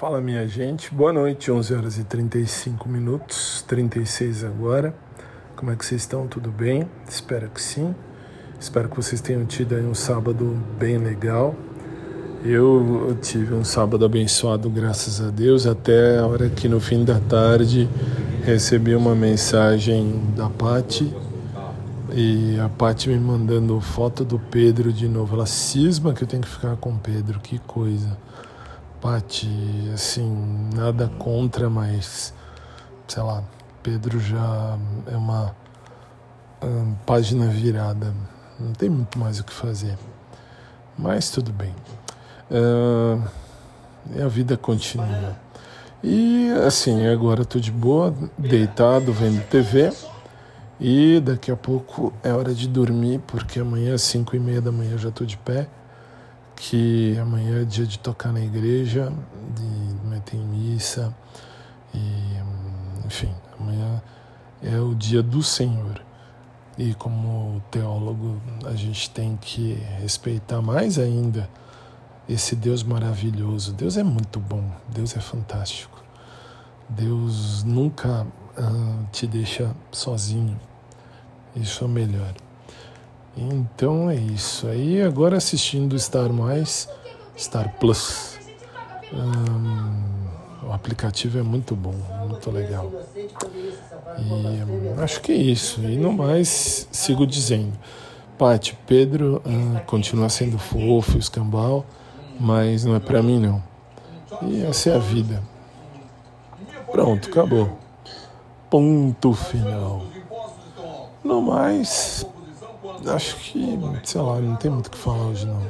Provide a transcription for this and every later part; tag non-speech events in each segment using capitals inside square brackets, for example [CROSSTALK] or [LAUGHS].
Fala minha gente, boa noite, 11 horas e 35 minutos, 36 agora. Como é que vocês estão? Tudo bem? Espero que sim. Espero que vocês tenham tido aí um sábado bem legal. Eu tive um sábado abençoado, graças a Deus, até a hora que no fim da tarde recebi uma mensagem da Pati e a Pati me mandando foto do Pedro de novo. Ela cisma que eu tenho que ficar com o Pedro, que coisa. Pati, assim, nada contra, mas sei lá, Pedro já é uma um, página virada. Não tem muito mais o que fazer. Mas tudo bem. Uh, a vida continua. E assim, agora estou de boa, deitado, vendo TV. E daqui a pouco é hora de dormir, porque amanhã às 5 e meia da manhã eu já estou de pé que amanhã é dia de tocar na igreja, de meter em missa, e, enfim, amanhã é o dia do Senhor. E como teólogo, a gente tem que respeitar mais ainda esse Deus maravilhoso. Deus é muito bom, Deus é fantástico. Deus nunca uh, te deixa sozinho. Isso é melhor. Então é isso. Aí agora assistindo Star Mais, Star Plus. o aplicativo é muito bom, muito legal. E acho que é isso. E no mais, sigo dizendo. Pati, Pedro uh, continua sendo fofo, escambau, mas não é para mim não. E essa é a vida. Pronto, acabou. Ponto final. No mais, acho que, sei lá, não tem muito o que falar hoje não.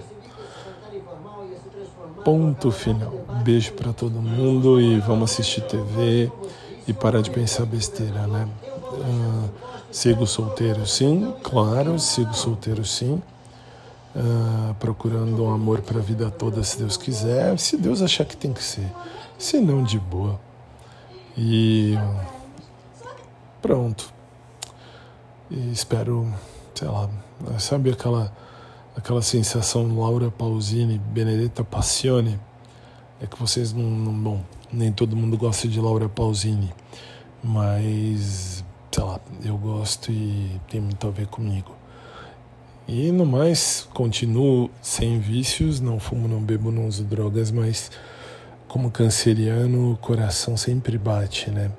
Ponto final. Beijo para todo mundo e vamos assistir TV e parar de pensar besteira, né? Uh, sigo solteiro sim, claro, sigo solteiro sim. Uh, procurando um amor para a vida toda, se Deus quiser, se Deus achar que tem que ser, se não de boa. E pronto. E espero sei lá, sabe aquela aquela sensação Laura Pausini, Benedetta Passione? É que vocês não, não bom, nem todo mundo gosta de Laura Pausini, mas sei lá, eu gosto e tem muito a ver comigo. E no mais, continuo sem vícios, não fumo, não bebo, não uso drogas, mas como canceriano, o coração sempre bate, né?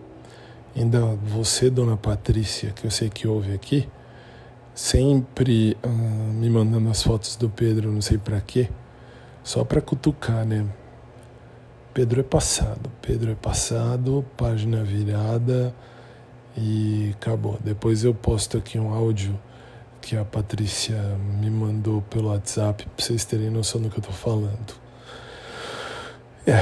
Ainda você, dona Patrícia, que eu sei que ouve aqui, sempre uh, me mandando as fotos do Pedro, não sei para quê, só para cutucar, né? Pedro é passado, Pedro é passado, página virada e acabou. Depois eu posto aqui um áudio que a Patrícia me mandou pelo WhatsApp para vocês terem noção do que eu tô falando. É,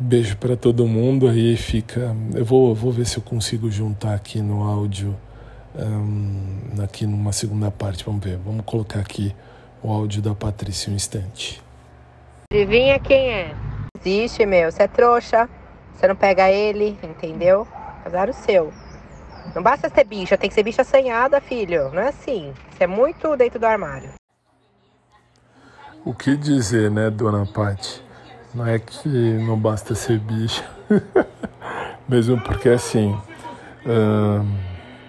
beijo para todo mundo aí fica. Eu vou, vou ver se eu consigo juntar aqui no áudio um, aqui numa segunda parte. Vamos ver, vamos colocar aqui o áudio da Patrícia um instante. Adivinha quem é? Existe, meu. Você é trouxa. Você não pega ele, entendeu? Azar o seu. Não basta ser bicha, tem que ser bicha assanhada, filho. Não é assim. Você é muito dentro do armário. O que dizer, né, dona Paty? Não é que não basta ser bicha. [LAUGHS] Mesmo porque assim.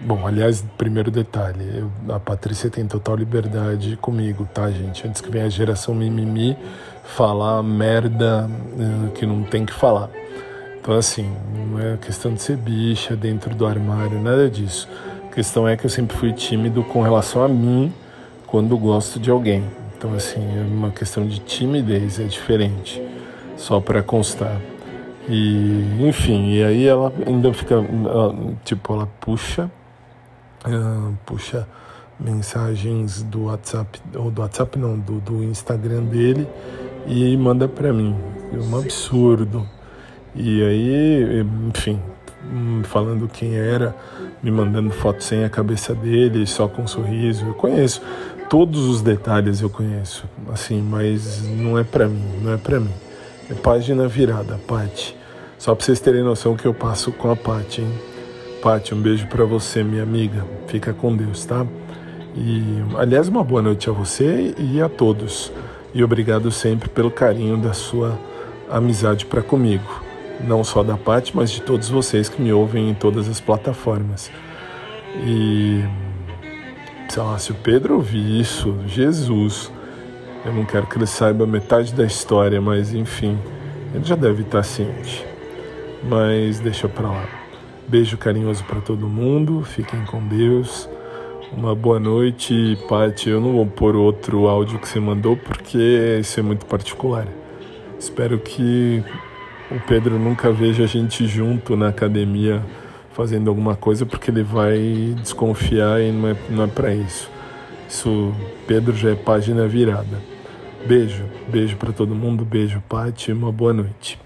Bom, aliás, primeiro detalhe, eu, a Patrícia tem total liberdade comigo, tá, gente? Antes que venha a geração mimimi falar merda uh, que não tem que falar. Então, assim, não é questão de ser bicha dentro do armário, nada disso. A questão é que eu sempre fui tímido com relação a mim quando gosto de alguém. Então, assim, é uma questão de timidez, é diferente, só para constar. E, enfim, e aí ela ainda fica, ela, tipo, ela puxa uh, puxa mensagens do WhatsApp, ou do WhatsApp não, do, do Instagram dele e manda para mim. É um absurdo. E aí, enfim, falando quem era, me mandando foto sem a cabeça dele, só com um sorriso. Eu conheço todos os detalhes, eu conheço, assim, mas não é para mim, não é para mim. É página virada, Pati. Só para vocês terem noção que eu passo com a Pati, hein? Paty, um beijo para você, minha amiga. Fica com Deus, tá? E, aliás, uma boa noite a você e a todos. E obrigado sempre pelo carinho da sua amizade para comigo. não só da Paty, mas de todos vocês que me ouvem em todas as plataformas. E sei lá, se o Pedro ouvir isso, Jesus, eu não quero que ele saiba metade da história, mas enfim, ele já deve estar ciente. Mas deixa pra lá. Beijo carinhoso para todo mundo, fiquem com Deus. Uma boa noite, Paty. Eu não vou pôr outro áudio que você mandou porque isso é muito particular. Espero que o Pedro nunca veja a gente junto na academia fazendo alguma coisa porque ele vai desconfiar e não é, não é para isso. Isso, Pedro já é página virada. Beijo, beijo para todo mundo, beijo, Paty, uma boa noite.